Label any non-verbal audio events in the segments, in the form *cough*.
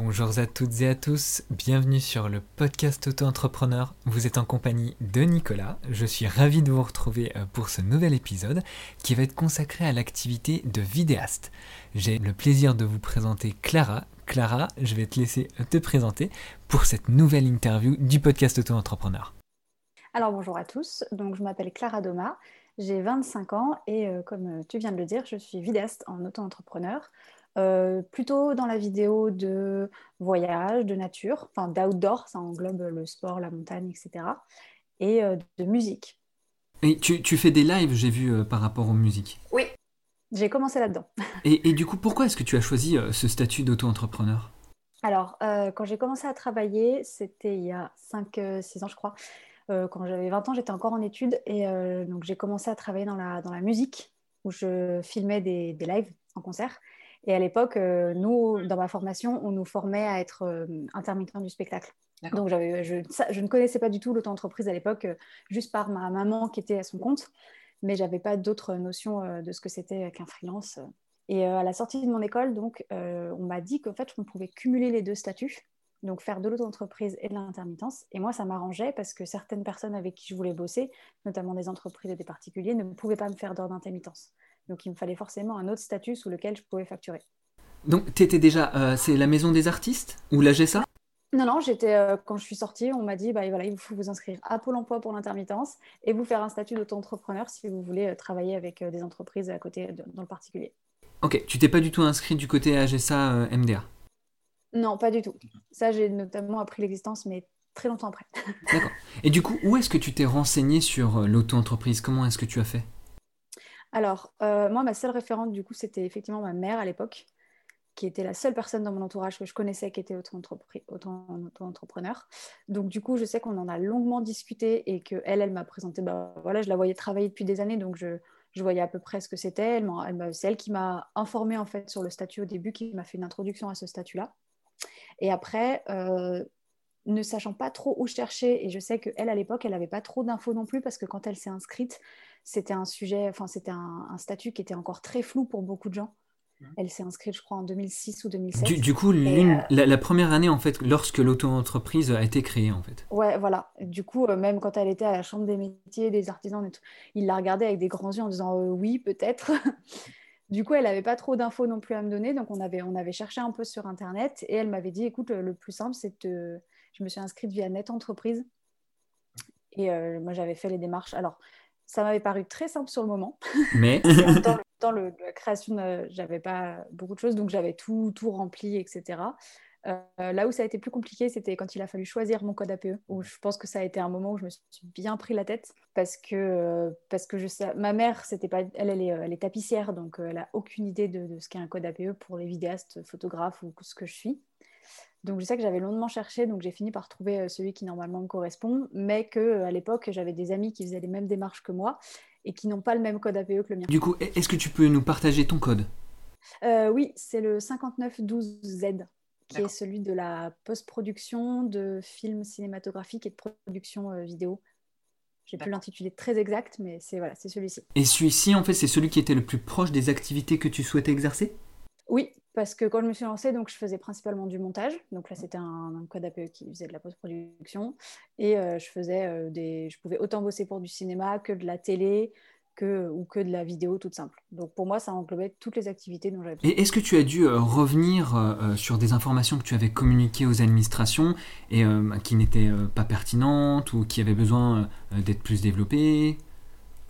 Bonjour à toutes et à tous, bienvenue sur le podcast Auto-entrepreneur. Vous êtes en compagnie de Nicolas. Je suis ravi de vous retrouver euh, pour ce nouvel épisode qui va être consacré à l'activité de vidéaste. J'ai le plaisir de vous présenter Clara. Clara, je vais te laisser te présenter pour cette nouvelle interview du podcast Auto-entrepreneur. Alors bonjour à tous, donc je m'appelle Clara Doma, j'ai 25 ans et euh, comme tu viens de le dire, je suis vidéaste en auto-entrepreneur. Euh, plutôt dans la vidéo de voyage, de nature, enfin d'outdoor, ça englobe le sport, la montagne, etc. Et euh, de musique. Et tu, fais des lives, j'ai vu, euh, par rapport aux musiques. Oui, j'ai commencé là-dedans. *laughs* et, du coup, pourquoi est-ce que tu as choisi ce statut d'auto-entrepreneur? Alors, quand j'ai commencé à travailler, c'était il y a 5-6 ans, je crois. quand j'avais 20 ans, j'étais encore en études et donc j'ai commencé à travailler dans la, dans la musique où je filmais des, des lives en concert. Et à l'époque, euh, nous, dans ma formation, on nous formait à être euh, intermittent du spectacle. Donc, je, je, ne connaissais pas du tout l'auto-entreprise à l'époque, euh, juste par ma maman qui était à son compte, mais j'avais pas d'autres notions de ce que c'était qu'un freelance. Et à la sortie de mon école, donc, on m'a dit qu'en fait, on pouvait cumuler les deux statuts, donc faire de l'auto-entreprise et de l'intermittence. Et moi, ça m'arrangeait parce que certaines personnes avec qui je voulais bosser, notamment des entreprises et des particuliers, ne pouvaient pas me faire d'ordre d'intermittence. Donc il me fallait forcément un autre statut sous lequel je pouvais facturer. Donc tu étais déjà, euh, c'est la maison des artistes ou la GSA non, non, j'étais euh, quand je suis sortie, on m'a dit bah, voilà, il faut vous inscrire à Pôle emploi pour l'intermittence et vous faire un statut d'auto-entrepreneur si vous voulez euh, travailler avec des entreprises à côté dans le particulier. Ok, tu t'es pas du tout inscrit du côté AGSA MDA Non, pas du tout. Ça, j'ai notamment appris l'existence, mais très longtemps après. *laughs* D'accord. Et du coup, où est-ce que tu t'es renseigné sur l'auto-entreprise? Comment est-ce que tu as fait? Alors, euh, moi, ma seule référente, du coup, c'était effectivement ma mère à l'époque, qui était la seule personne dans mon entourage que je connaissais qui était auto-entrepreneur. Donc, du coup, je sais qu'on en a longuement discuté et qu'elle, elle, elle m'a présenté, bah, voilà, je la voyais travailler depuis des années, donc je, voyais à peu près ce que c'était. c'est elle qui m'a informée, en fait, sur le statut au début, qui m'a fait une introduction à ce statut-là. Et après, euh, ne sachant pas trop où chercher, et je sais qu'elle, à l'époque, elle n'avait pas trop d'infos non plus, parce que quand elle s'est inscrite, c'était un sujet, enfin, c'était un, statut qui était encore très flou pour beaucoup de gens. Mmh. Elle s'est inscrite, je crois, en 2006 ou 2007. Du, coup, euh, la, première année, en fait, lorsque l'auto-entreprise a été créée, en fait. Ouais, voilà. Du coup, euh, même quand elle était à la Chambre des métiers, des artisans et tout, il la regardait avec des grands yeux en disant euh, oui, peut-être. *laughs* du coup, elle n'avait pas trop d'infos non plus à me donner. Donc, on avait, on avait cherché un peu sur Internet et elle m'avait dit écoute, le plus simple, c'est de je me suis inscrite via Net Entreprise. Et euh, moi, j'avais fait les démarches. Alors, ça m'avait paru très simple sur le moment. Mais *laughs* dans, le, la création, j'avais pas beaucoup de choses, donc j'avais tout, tout rempli, etc. Euh, là où ça a été plus compliqué, c'était quand il a fallu choisir mon code APE, où je pense que ça a été un moment où je me suis bien pris la tête parce que, euh, parce que je sais, ma mère, c'était pas, elle, elle est, elle est tapissière, donc elle a aucune idée de, de ce qu'est un code APE pour les vidéastes, photographes ou ce que je suis. Donc je sais que j'avais longuement cherché, donc j'ai fini par trouver euh, celui qui normalement me correspond, mais que euh, à l'époque j'avais des amis qui faisaient les mêmes démarches que moi et qui n'ont pas le même code APE que le mien. Du coup, est-ce que tu peux nous partager ton code? Euh, Oui, c'est le 5912Z, qui est celui de la post-production de films cinématographiques et de production vidéo. J'ai plus l'intitulé très exact, mais c'est voilà, c'est celui-ci. Et celui-ci, en fait, c'est celui qui était le plus proche des activités que tu souhaitais exercer? Oui, parce que quand je me suis lancée, donc, je faisais principalement du montage. Donc là, c'était un, code APE qui faisait de la post-production. Et euh, je, faisais, euh, des... je pouvais autant bosser pour du cinéma que de la télé que, ou que de la vidéo toute simple. Donc pour moi, ça englobait toutes les activités dont j'avais besoin. Et est-ce que tu as dû euh, revenir sur des informations que tu avais communiquées aux administrations et qui n'étaient pas pertinentes ou qui avaient besoin d'être plus développées?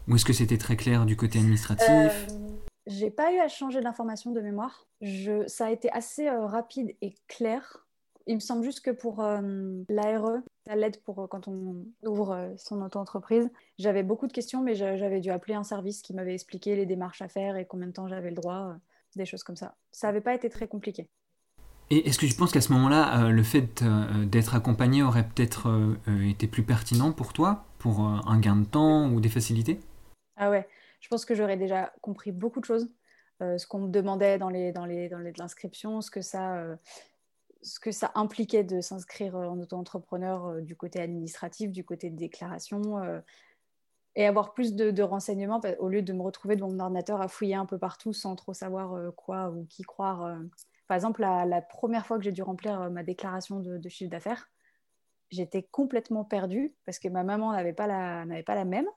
Ou est-ce que c'était très clair du côté administratif? J'ai pas eu à changer d'information de mémoire. Je, ça a été assez euh, rapide et clair. Il me semble juste que pour euh, l'ARE, la l'aide pour euh, quand on ouvre son auto-entreprise, j'avais beaucoup de questions, mais j'avais dû appeler un service qui m'avait expliqué les démarches à faire et combien de temps j'avais le droit, des choses comme ça. Ça n'avait pas été très compliqué. Et est-ce que tu penses qu'à ce moment-là, le fait d'être accompagné aurait peut-être été plus pertinent pour toi, pour un gain de temps ou des facilités? Ah ouais, je pense que j'aurais déjà compris beaucoup de choses. Euh, ce qu'on me demandait dans les dans les dans l'inscription, ce que ça euh, ce que ça impliquait de s'inscrire en auto-entrepreneur euh, du côté administratif, du côté de déclaration, et avoir plus de, renseignements au lieu de me retrouver devant mon ordinateur à fouiller un peu partout sans trop savoir quoi ou qui croire Par exemple, la, première fois que j'ai dû remplir ma déclaration de, chiffre d'affaires, j'étais complètement perdue parce que ma maman n'avait pas, la, pas la même.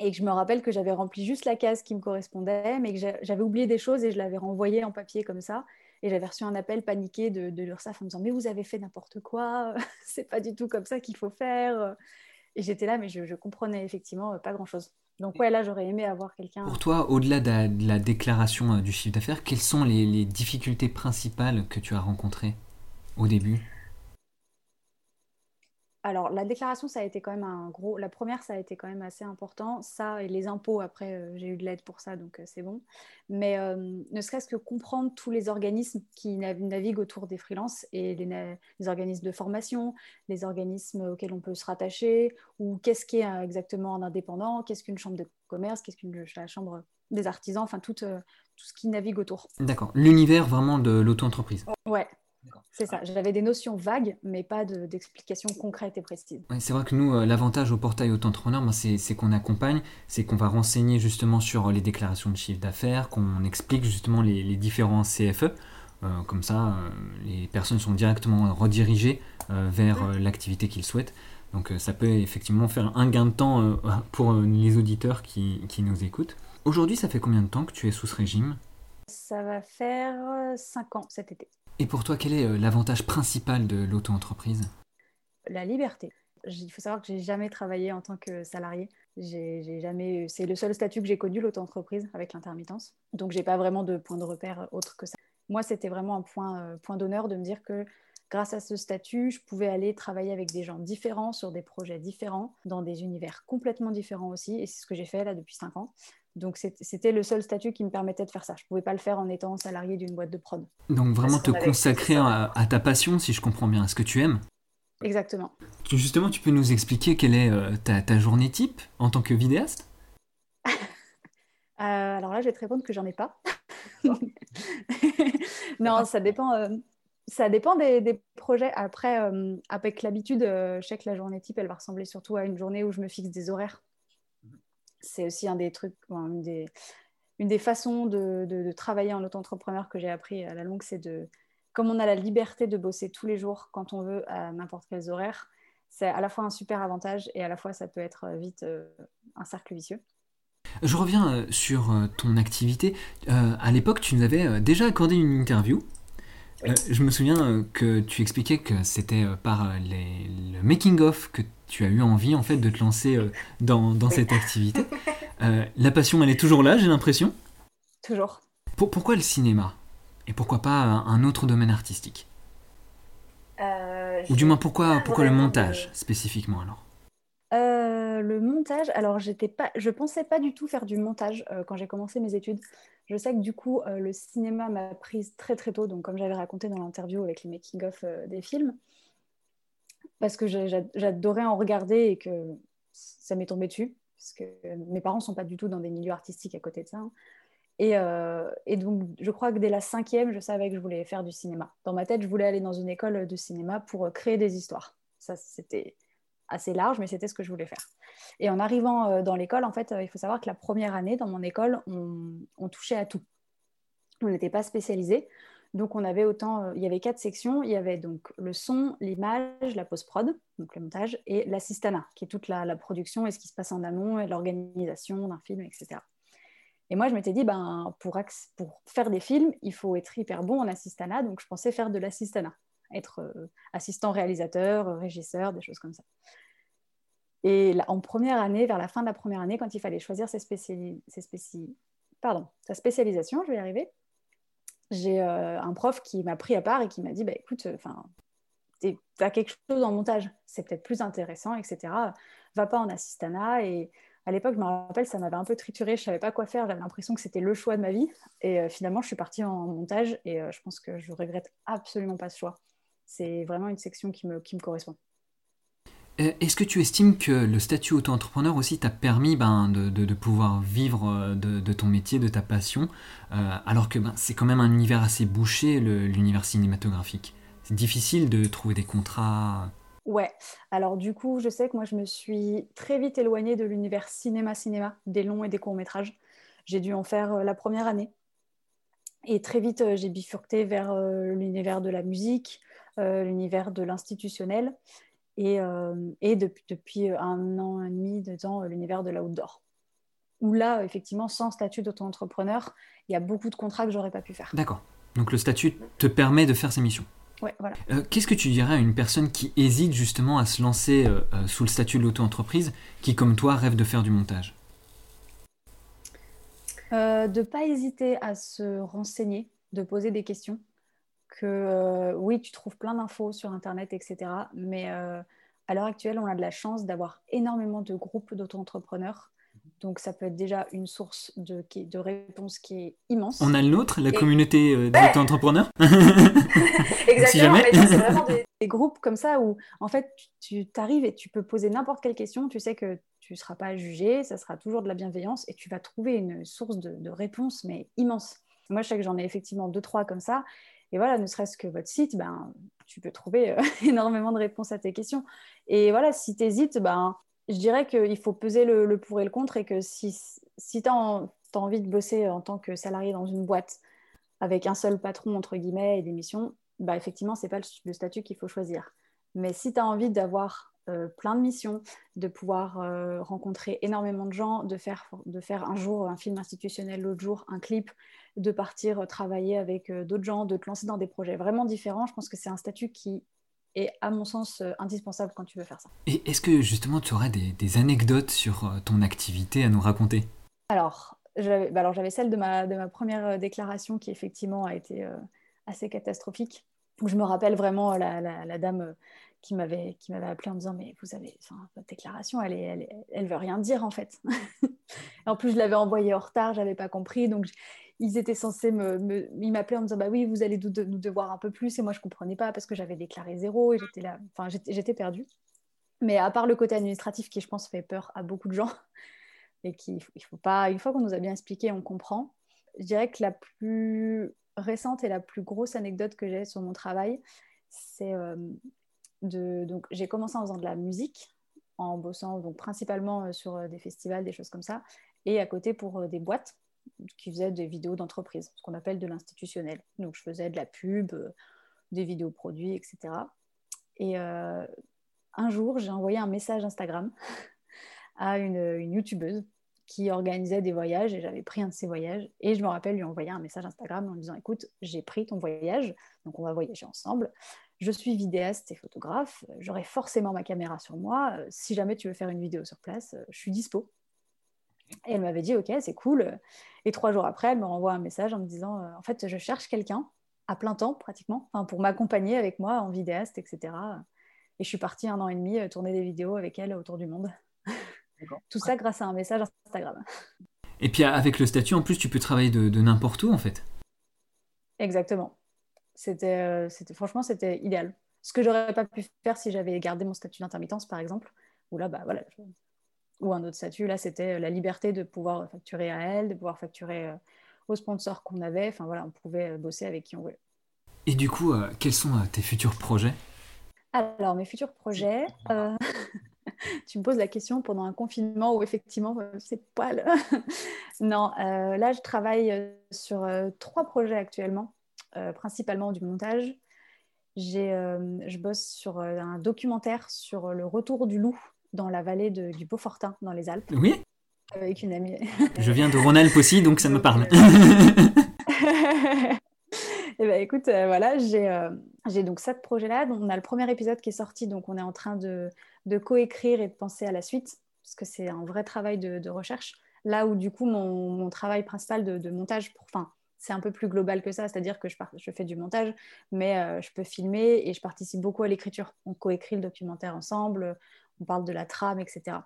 Et que je me rappelle que j'avais rempli juste la case qui me correspondait, mais que j'avais oublié des choses et je l'avais renvoyé en papier comme ça. Et j'avais reçu un appel paniqué de, de en me disant Mais vous avez fait n'importe quoi, *laughs* c'est pas du tout comme ça qu'il faut faire. Et j'étais là, mais je, comprenais effectivement pas grand chose. Donc ouais, là, j'aurais aimé avoir quelqu'un. Pour toi, au-delà de, la déclaration euh, du chiffre d'affaires, quelles sont les difficultés principales que tu as rencontrées au début? Alors, la déclaration, ça a été quand même un gros. La première, ça a été quand même assez important. Ça et les impôts, après, euh, j'ai eu de l'aide pour ça, donc euh, c'est bon. Mais euh, ne serait-ce que comprendre tous les organismes qui naviguent autour des freelances et les, organismes de formation, les organismes auxquels on peut se rattacher, ou qu'est-ce qui est exactement un indépendant, qu'est-ce qu'une chambre de commerce, qu'est-ce qu'une chambre des artisans, enfin tout, tout ce qui navigue autour. D'accord. L'univers vraiment de l'auto-entreprise. Ouais, c'est ça, j'avais des notions vagues, mais pas d'explications concrètes et précises. c'est vrai que nous, euh, l'avantage au portail auto-entrepreneur, c'est qu'on accompagne, c'est qu'on va renseigner justement sur les déclarations de chiffre d'affaires, qu'on explique justement les, différents CFE. Euh, comme ça, euh, les personnes sont directement redirigées vers l'activité qu'ils souhaitent. Donc ça peut effectivement faire un gain de temps *laughs* pour les auditeurs qui, qui nous écoutent. Aujourd'hui, ça fait combien de temps que tu es sous ce régime? Ça va faire 5 ans cet été. Et pour toi, quel est euh, l'avantage principal de l'auto-entreprise? La liberté. Il faut savoir que j'ai jamais travaillé en tant que salarié. J'ai jamais, c'est le seul statut que j'ai connu, l'auto-entreprise, avec l'intermittence. Donc, j'ai pas vraiment de point de repère autre que ça. Moi, c'était vraiment un point, euh, point d'honneur de me dire que grâce à ce statut, je pouvais aller travailler avec des gens différents, sur des projets différents, dans des univers complètement différents aussi. Et c'est ce que j'ai fait là depuis cinq ans. Donc c'était le seul statut qui me permettait de faire ça. Je ne pouvais pas le faire en étant salarié d'une boîte de prod. Donc vraiment te consacrer à, ta passion, si je comprends bien, à ce que tu aimes? Exactement. Justement, tu peux nous expliquer quelle est euh, ta, journée type en tant que vidéaste? *laughs* Euh, Alors là, je vais te répondre que j'en ai pas. *laughs* *laughs* non, ça dépend. Euh, ça dépend des, projets. Après, avec l'habitude, je sais que la journée type, elle va ressembler surtout à une journée où je me fixe des horaires c'est aussi un des trucs, une, des, une des façons de, travailler en auto-entrepreneur que j'ai appris à la longue, c'est de, comme on a la liberté de bosser tous les jours quand on veut à n'importe quels horaires, c'est à la fois un super avantage et à la fois ça peut être vite euh, un cercle vicieux. Je reviens euh, sur euh, ton activité. à l'époque, tu nous avais déjà accordé une interview. Je me souviens que tu expliquais que c'était par le making-of que tu as eu envie en fait de te lancer euh, dans, cette activité. *laughs* Euh, la passion, elle est toujours là, j'ai l'impression. Toujours. Pour, pourquoi le cinéma? Et pourquoi pas un autre domaine artistique? Euh, Ou du moins pourquoi, pourquoi le montage spécifiquement alors? Le montage, alors j'étais pas, je pensais pas du tout faire du montage quand j'ai commencé mes études. Je sais que du coup le cinéma m'a prise très très tôt, donc comme j'avais raconté dans l'interview avec les making-of des films, parce que j'adorais en regarder et que ça m'est tombé dessus, parce que mes parents sont pas du tout dans des milieux artistiques à côté de ça. Hein. Euh, et, donc, je crois que dès la cinquième, je savais que je voulais faire du cinéma. Dans ma tête, je voulais aller dans une école de cinéma pour euh, créer des histoires. Ça, c'était assez large, mais c'était ce que je voulais faire. Et en arrivant euh, dans l'école, en fait, il faut savoir que la première année, dans mon école, on, on touchait à tout. On n'était pas spécialisé. Donc, on avait autant, euh, il y avait quatre sections. Il y avait donc le son, l'image, la post-prod, donc le montage, et l'assistana, qui est toute la, production et ce qui se passe en amont et l'organisation d'un film, etc. Et moi, je m'étais dit, ben, pour, pour, faire des films, il faut être hyper bon en assistana. Donc, je pensais faire de l'assistana, être euh, assistant réalisateur, régisseur, des choses comme ça. Et en première année, vers la fin de la première année, quand il fallait choisir ses sa spécialisation, je vais y arriver, j'ai euh, un prof qui m'a pris à part et qui m'a dit bah, écoute, enfin, tu as quelque chose en montage, c'est peut-être plus intéressant, etc. Va pas en assistana. Et à l'époque, je me rappelle, ça m'avait un peu trituré, je savais pas quoi faire, j'avais l'impression que c'était le choix de ma vie. Et euh, finalement, je suis partie en montage et euh, je pense que je regrette absolument pas ce choix. C'est vraiment une section qui me, qui me correspond. Euh, est-ce que tu estimes que le statut auto-entrepreneur aussi t'a permis ben, de, pouvoir vivre euh, de, ton métier, de ta passion, euh, alors que ben, c'est quand même un univers assez bouché, l'univers cinématographique? C'est difficile de trouver des contrats? Ouais, alors du coup, je sais que moi, je me suis très vite éloignée de l'univers cinéma-cinéma, des longs et des courts-métrages. J'ai dû en faire la première année. Et très vite, j'ai bifurqué vers l'univers de la musique, l'univers de l'institutionnel et, et depuis, depuis, un an et demi, deux ans, l'univers de l'outdoor. Où là, effectivement, sans statut d'auto-entrepreneur, il y a beaucoup de contrats que j'aurais pas pu faire. D'accord. Donc le statut te permet de faire ces missions. Ouais, voilà. Euh, qu'est-ce que tu dirais à une personne qui hésite justement à se lancer euh, euh, sous le statut de l'auto-entreprise, qui comme toi rêve de faire du montage? De ne pas hésiter à se renseigner, de poser des questions. Que oui, tu trouves plein d'infos sur Internet, etc. Mais à l'heure actuelle, on a de la chance d'avoir énormément de groupes d'auto-entrepreneurs donc, ça peut être déjà une source de, de réponse qui est immense. On a le nôtre, la communauté euh, des entrepreneurs *laughs* *laughs* Exactement, mais c'est vraiment des, groupes comme ça où, en fait, tu t'arrives et tu peux poser n'importe quelle question. Tu sais que tu ne seras pas jugé, ça sera toujours de la bienveillance et tu vas trouver une source de, de réponse, mais immense. Moi, je sais que j'en ai effectivement deux, trois comme ça. Et voilà, ne serait-ce que votre site, ben, tu peux trouver euh, *laughs* énormément de réponses à tes questions. Et voilà, si tu hésites, ben, je dirais qu'il faut peser le, pour et le contre et que si, si tu as, envie de bosser en tant que salarié dans une boîte avec un seul patron, entre guillemets, et des missions, bah, effectivement, ce n'est pas le, statut qu'il faut choisir. Mais si tu as envie d'avoir euh, plein de missions, de pouvoir euh, rencontrer énormément de gens, de faire, de faire un jour un film institutionnel, l'autre jour un clip, de partir travailler avec euh, d'autres gens, de te lancer dans des projets vraiment différents, je pense que c'est un statut qui est à mon sens euh, indispensable quand tu veux faire ça. Et est-ce que justement tu aurais des, anecdotes sur euh, ton activité à nous raconter? Alors, j'avais bah alors, celle de ma, de ma première euh, déclaration qui effectivement a été assez catastrophique. Je me rappelle vraiment la, la, dame qui m'avait qui m'avait appelé en me disant mais vous avez votre déclaration elle est, elle, elle veut rien dire en fait. *laughs* En plus je l'avais envoyée en retard j'avais pas compris donc ils étaient censés me, me m'appelaient en me disant bah oui vous allez nous, devoir un peu plus et moi je comprenais pas parce que j'avais déclaré zéro et j'étais là enfin j'étais perdue. Mais à part le côté administratif qui je pense fait peur à beaucoup de gens *laughs* et qui il faut pas une fois qu'on nous a bien expliqué on comprend je dirais que la plus récente et la plus grosse anecdote que j'ai sur mon travail c'est euh, donc j'ai commencé en faisant de la musique en bossant donc principalement euh, sur euh, des festivals des choses comme ça et à côté pour des boîtes qui faisait des vidéos d'entreprise, ce qu'on appelle de l'institutionnel. Donc, je faisais de la pub, euh, des vidéos produits, etc. Et euh, un jour, j'ai envoyé un message Instagram *laughs* à une, youtubeuse qui organisait des voyages et j'avais pris un de ses voyages. Et je me rappelle lui envoyer un message Instagram en disant Écoute, j'ai pris ton voyage, donc on va voyager ensemble. Je suis vidéaste et photographe, j'aurai forcément ma caméra sur moi. Si jamais tu veux faire une vidéo sur place, je suis dispo. Et elle m'avait dit, OK, c'est cool. Et trois jours après, elle me renvoie un message en me disant, euh, en fait, je cherche quelqu'un à plein temps pratiquement, pour m'accompagner avec moi en vidéaste, etc. Et je suis partie un an et demi euh, tourner des vidéos avec elle autour du monde. Tout ça grâce à un message Instagram. Et puis avec le statut, en plus, tu peux travailler de, n'importe où, en fait. Exactement. C'était, euh, c'était, franchement, c'était idéal. Ce que j'aurais pas pu faire si j'avais gardé mon statut d'intermittence, par exemple, où là, bah voilà, ou un autre statut. Là, c'était euh, la liberté de pouvoir facturer à elle, de pouvoir facturer euh, aux sponsors qu'on avait. Enfin voilà, on pouvait bosser avec qui on voulait. Et du coup, quels sont tes futurs projets? Alors, mes futurs projets, *laughs* tu me poses la question pendant un confinement où effectivement, c'est pas le... *laughs* non, là, je travaille sur trois projets actuellement, principalement du montage. je bosse sur un documentaire sur le retour du loup dans la vallée du Beaufortin, dans les Alpes. Oui. Avec une amie. *laughs* Je viens de Rhône-Alpes aussi, donc ça me *laughs* parle. Eh ben, écoute, euh, voilà, euh, j'ai donc sept projets-là. On a le premier épisode qui est sorti, donc on est en train de, de coécrire et de penser à la suite, parce que c'est un vrai travail de, recherche. Là où du coup, mon, mon travail principal de, montage, pour, enfin, c'est un peu plus global que ça, c'est-à-dire que je, fais du montage, mais euh, je peux filmer et je participe beaucoup à l'écriture. On coécrit le documentaire ensemble, on parle de la trame, etc.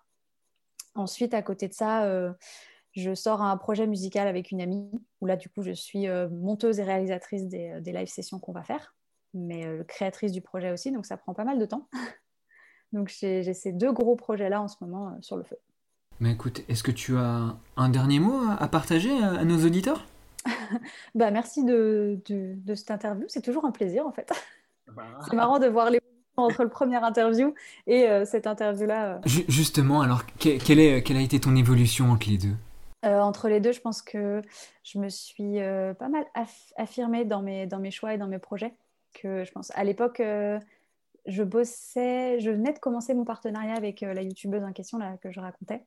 Ensuite, à côté de ça, euh, je sors un projet musical avec une amie, où là, du coup, je suis euh, monteuse et réalisatrice des, euh, live sessions qu'on va faire, mais créatrice du projet aussi, donc ça prend pas mal de temps. *laughs* donc j'ai ces deux gros projets-là en ce moment sur le feu. Mais écoute, est-ce que tu as un dernier mot à partager à, nos auditeurs? *laughs* bah, Merci de, de cette interview, c'est toujours un plaisir en fait. Bah. *laughs* C'est marrant de voir les *laughs* entre le premier interview et euh, cette interview-là. Euh. Justement, alors, quelle, est, quelle a été ton évolution entre les deux? Entre les deux, je pense que je me suis pas mal affirmée dans mes, dans mes choix et dans mes projets. Que je pense à l'époque, je bossais, je venais de commencer mon partenariat avec la youtubeuse en question là, que je racontais.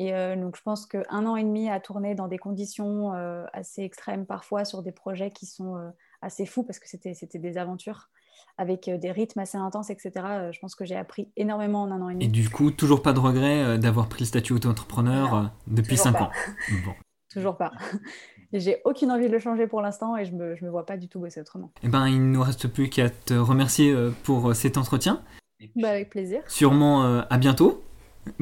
Et donc, je pense qu'un an et demi à tourner dans des conditions assez extrêmes, parfois sur des projets qui sont assez fous parce que c'était des aventures avec des rythmes assez intenses, etc. je pense que j'ai appris énormément en un an et demi. Et du coup, toujours pas de regret d'avoir pris le statut auto-entrepreneur depuis cinq ans bon. *laughs* Toujours pas. *laughs* J'ai aucune envie de le changer pour l'instant et je me, je me vois pas du tout bosser autrement. Eh ben, il ne nous reste plus qu'à te remercier pour cet entretien. Bah, avec plaisir. Sûrement à bientôt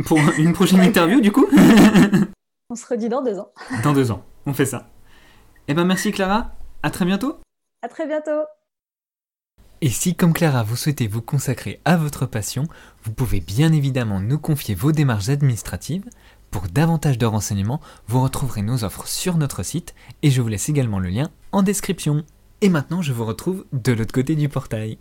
pour une prochaine interview du coup. *laughs* On se redit dans deux ans. *laughs* Dans deux ans, on fait ça. Eh ben merci Clara, à très bientôt. À très bientôt. Et si comme Clara vous souhaitez vous consacrer à votre passion, vous pouvez bien évidemment nous confier vos démarches administratives. Pour davantage de renseignements, vous retrouverez nos offres sur notre site et je vous laisse également le lien en description. Et maintenant je vous retrouve de l'autre côté du portail.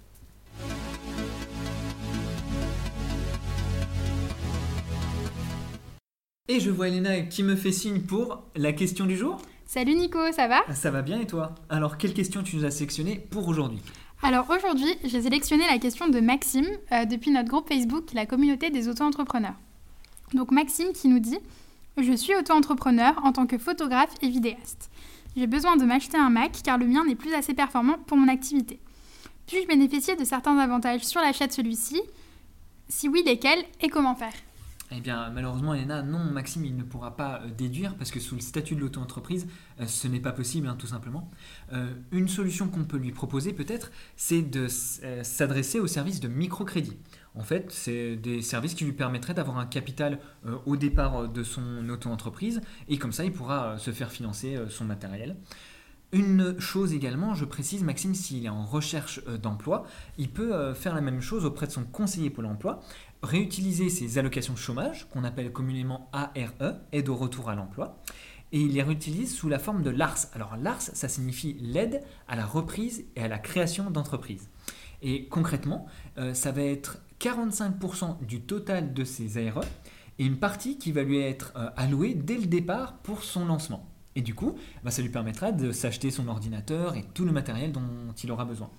Et je vois Elena qui me fait signe pour la question du jour. Salut Nico, ça va? Ça va bien et toi? Alors quelle question tu nous as sélectionnée pour aujourd'hui? Alors aujourd'hui, j'ai sélectionné la question de Maxime euh, depuis notre groupe Facebook, la communauté des auto-entrepreneurs. Donc Maxime qui nous dit Je suis auto-entrepreneur en tant que photographe et vidéaste. J'ai besoin de m'acheter un Mac car le mien n'est plus assez performant pour mon activité. Puis-je bénéficier de certains avantages sur l'achat de celui-ci? Si oui, lesquels et comment faire? Eh bien, malheureusement, Elena, non, Maxime, il ne pourra pas euh, déduire parce que sous le statut de l'auto-entreprise, euh, ce n'est pas possible, hein, tout simplement. Euh, une solution qu'on peut lui proposer, peut-être, c'est de s'adresser au service de microcrédit. En fait, c'est des services qui lui permettraient d'avoir un capital au départ de son auto-entreprise et comme ça, il pourra se faire financer son matériel. Une chose également, je précise, Maxime, s'il est en recherche d'emploi, il peut faire la même chose auprès de son conseiller Pôle emploi réutiliser ces allocations chômage, qu'on appelle communément ARE, aide au retour à l'emploi, et il les réutilise sous la forme de l'ARS. Alors l'ARS, ça signifie l'aide à la reprise et à la création d'entreprises. Et concrètement, euh, ça va être 45% du total de ces ARE et une partie qui va lui être euh, allouée dès le départ pour son lancement. Et du coup, bah, ça lui permettra de s'acheter son ordinateur et tout le matériel dont il aura besoin.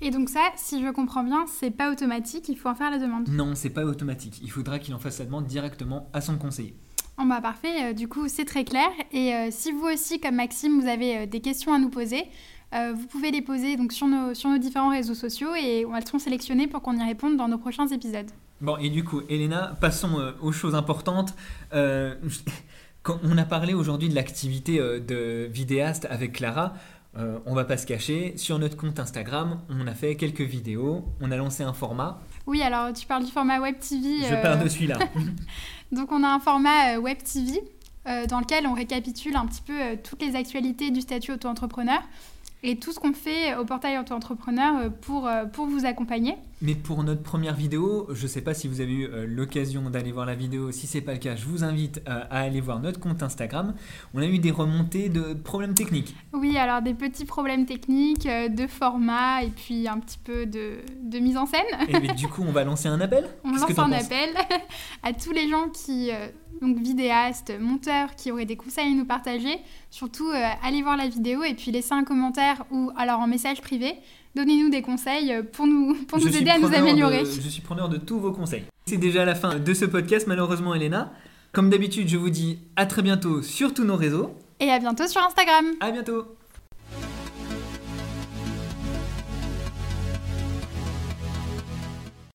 Et donc ça, si je comprends bien, c'est pas automatique, il faut en faire la demande. Non, c'est pas automatique. Il faudra qu'il en fasse la demande directement à son conseiller. Oh bah parfait, euh, du coup c'est très clair. Et euh, si vous aussi, comme Maxime, vous avez euh, des questions à nous poser, vous pouvez les poser donc, sur, nos, sur nos différents réseaux sociaux et elles seront sélectionnées pour qu'on y réponde dans nos prochains épisodes. Bon, et du coup, Elena, passons aux choses importantes. *laughs* Quand on a parlé aujourd'hui de l'activité de vidéaste avec Clara. Euh, on va pas se cacher, sur notre compte Instagram, on a fait quelques vidéos, on a lancé un format. Oui, alors tu parles du format Web TV. Je parle de celui-là. *laughs* Donc on a un format euh, Web TV euh, dans lequel on récapitule un petit peu toutes les actualités du statut auto-entrepreneur et tout ce qu'on fait au portail auto-entrepreneur pour, pour vous accompagner. Mais pour notre première vidéo, je ne sais pas si vous avez eu euh, l'occasion d'aller voir la vidéo. Si ce n'est pas le cas, je vous invite euh, à aller voir notre compte Instagram. On a eu des remontées de problèmes techniques. Oui, alors des petits problèmes techniques, euh, de format et puis un petit peu de, de mise en scène. Et du coup, on va lancer un appel *laughs* On lance un appel *laughs* à tous les gens qui, donc vidéastes, monteurs, qui auraient des conseils à nous partager. Surtout, allez voir la vidéo et puis laissez un commentaire ou alors en message privé Donnez-nous des conseils pour nous, *laughs* pour nous aider à nous améliorer. je suis preneur de tous vos conseils. C'est déjà la fin de ce podcast, malheureusement, Elena. Comme d'habitude, je vous dis à très bientôt sur tous nos réseaux. Et à bientôt sur Instagram. À bientôt.